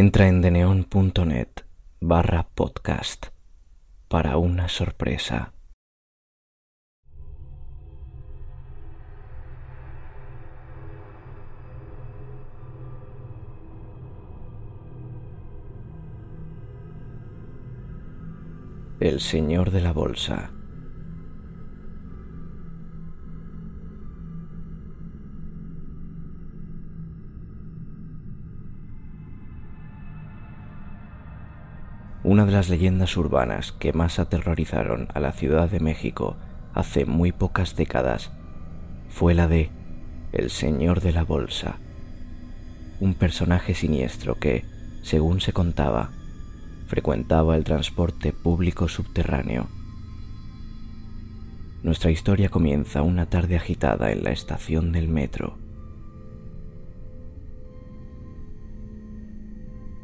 Entra en deneon.net barra podcast para una sorpresa. El señor de la bolsa. Una de las leyendas urbanas que más aterrorizaron a la Ciudad de México hace muy pocas décadas fue la de El Señor de la Bolsa, un personaje siniestro que, según se contaba, frecuentaba el transporte público subterráneo. Nuestra historia comienza una tarde agitada en la estación del metro.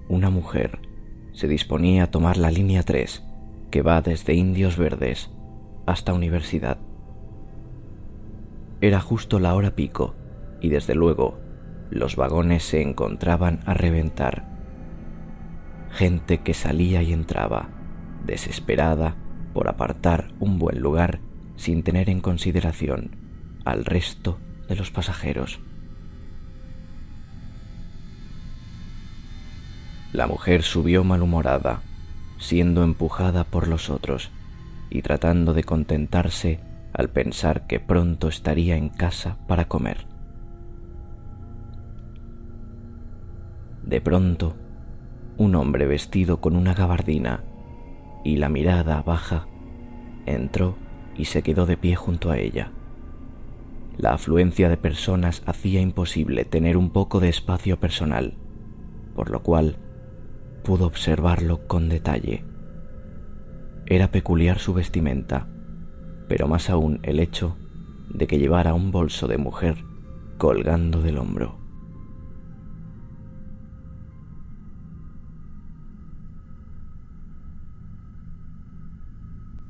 Una mujer se disponía a tomar la línea 3, que va desde Indios Verdes hasta Universidad. Era justo la hora pico y desde luego los vagones se encontraban a reventar. Gente que salía y entraba, desesperada por apartar un buen lugar sin tener en consideración al resto de los pasajeros. La mujer subió malhumorada, siendo empujada por los otros y tratando de contentarse al pensar que pronto estaría en casa para comer. De pronto, un hombre vestido con una gabardina y la mirada baja entró y se quedó de pie junto a ella. La afluencia de personas hacía imposible tener un poco de espacio personal, por lo cual pudo observarlo con detalle. Era peculiar su vestimenta, pero más aún el hecho de que llevara un bolso de mujer colgando del hombro.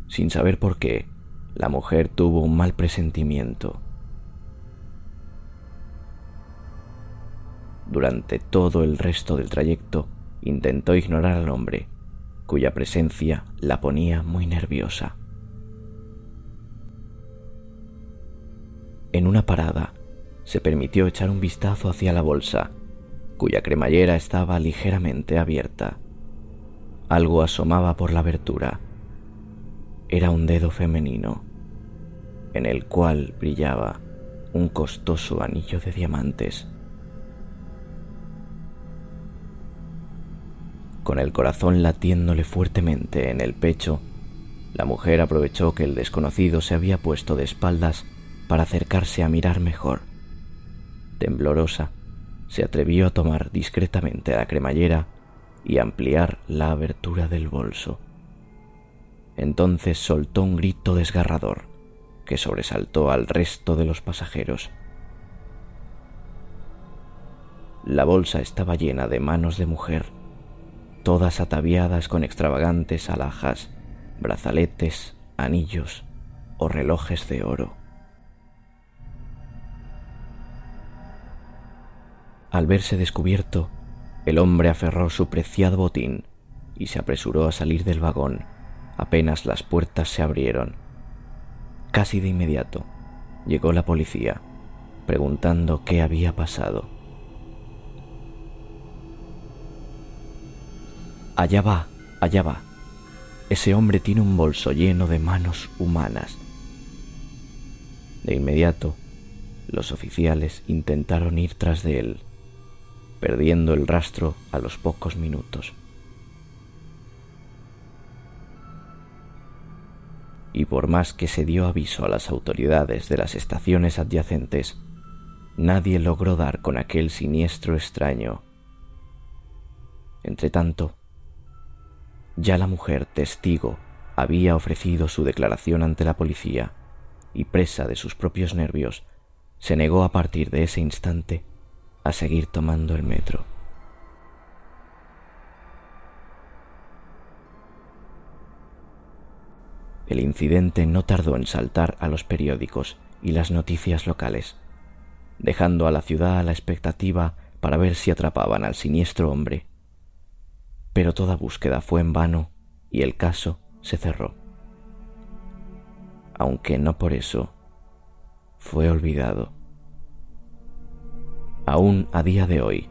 Sin saber por qué, la mujer tuvo un mal presentimiento. Durante todo el resto del trayecto, intentó ignorar al hombre, cuya presencia la ponía muy nerviosa. En una parada, se permitió echar un vistazo hacia la bolsa, cuya cremallera estaba ligeramente abierta. Algo asomaba por la abertura. Era un dedo femenino, en el cual brillaba un costoso anillo de diamantes. Con el corazón latiéndole fuertemente en el pecho, la mujer aprovechó que el desconocido se había puesto de espaldas para acercarse a mirar mejor. Temblorosa, se atrevió a tomar discretamente la cremallera y ampliar la abertura del bolso. Entonces soltó un grito desgarrador que sobresaltó al resto de los pasajeros. La bolsa estaba llena de manos de mujer todas ataviadas con extravagantes alhajas, brazaletes, anillos o relojes de oro. Al verse descubierto, el hombre aferró su preciado botín y se apresuró a salir del vagón apenas las puertas se abrieron. Casi de inmediato llegó la policía, preguntando qué había pasado. Allá va, allá va. Ese hombre tiene un bolso lleno de manos humanas. De inmediato, los oficiales intentaron ir tras de él, perdiendo el rastro a los pocos minutos. Y por más que se dio aviso a las autoridades de las estaciones adyacentes, nadie logró dar con aquel siniestro extraño. Entretanto, ya la mujer testigo había ofrecido su declaración ante la policía y presa de sus propios nervios, se negó a partir de ese instante a seguir tomando el metro. El incidente no tardó en saltar a los periódicos y las noticias locales, dejando a la ciudad a la expectativa para ver si atrapaban al siniestro hombre pero toda búsqueda fue en vano y el caso se cerró. Aunque no por eso fue olvidado. Aún a día de hoy,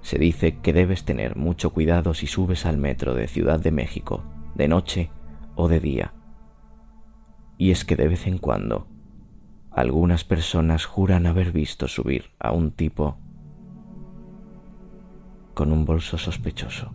se dice que debes tener mucho cuidado si subes al metro de Ciudad de México, de noche o de día. Y es que de vez en cuando, algunas personas juran haber visto subir a un tipo con un bolso sospechoso.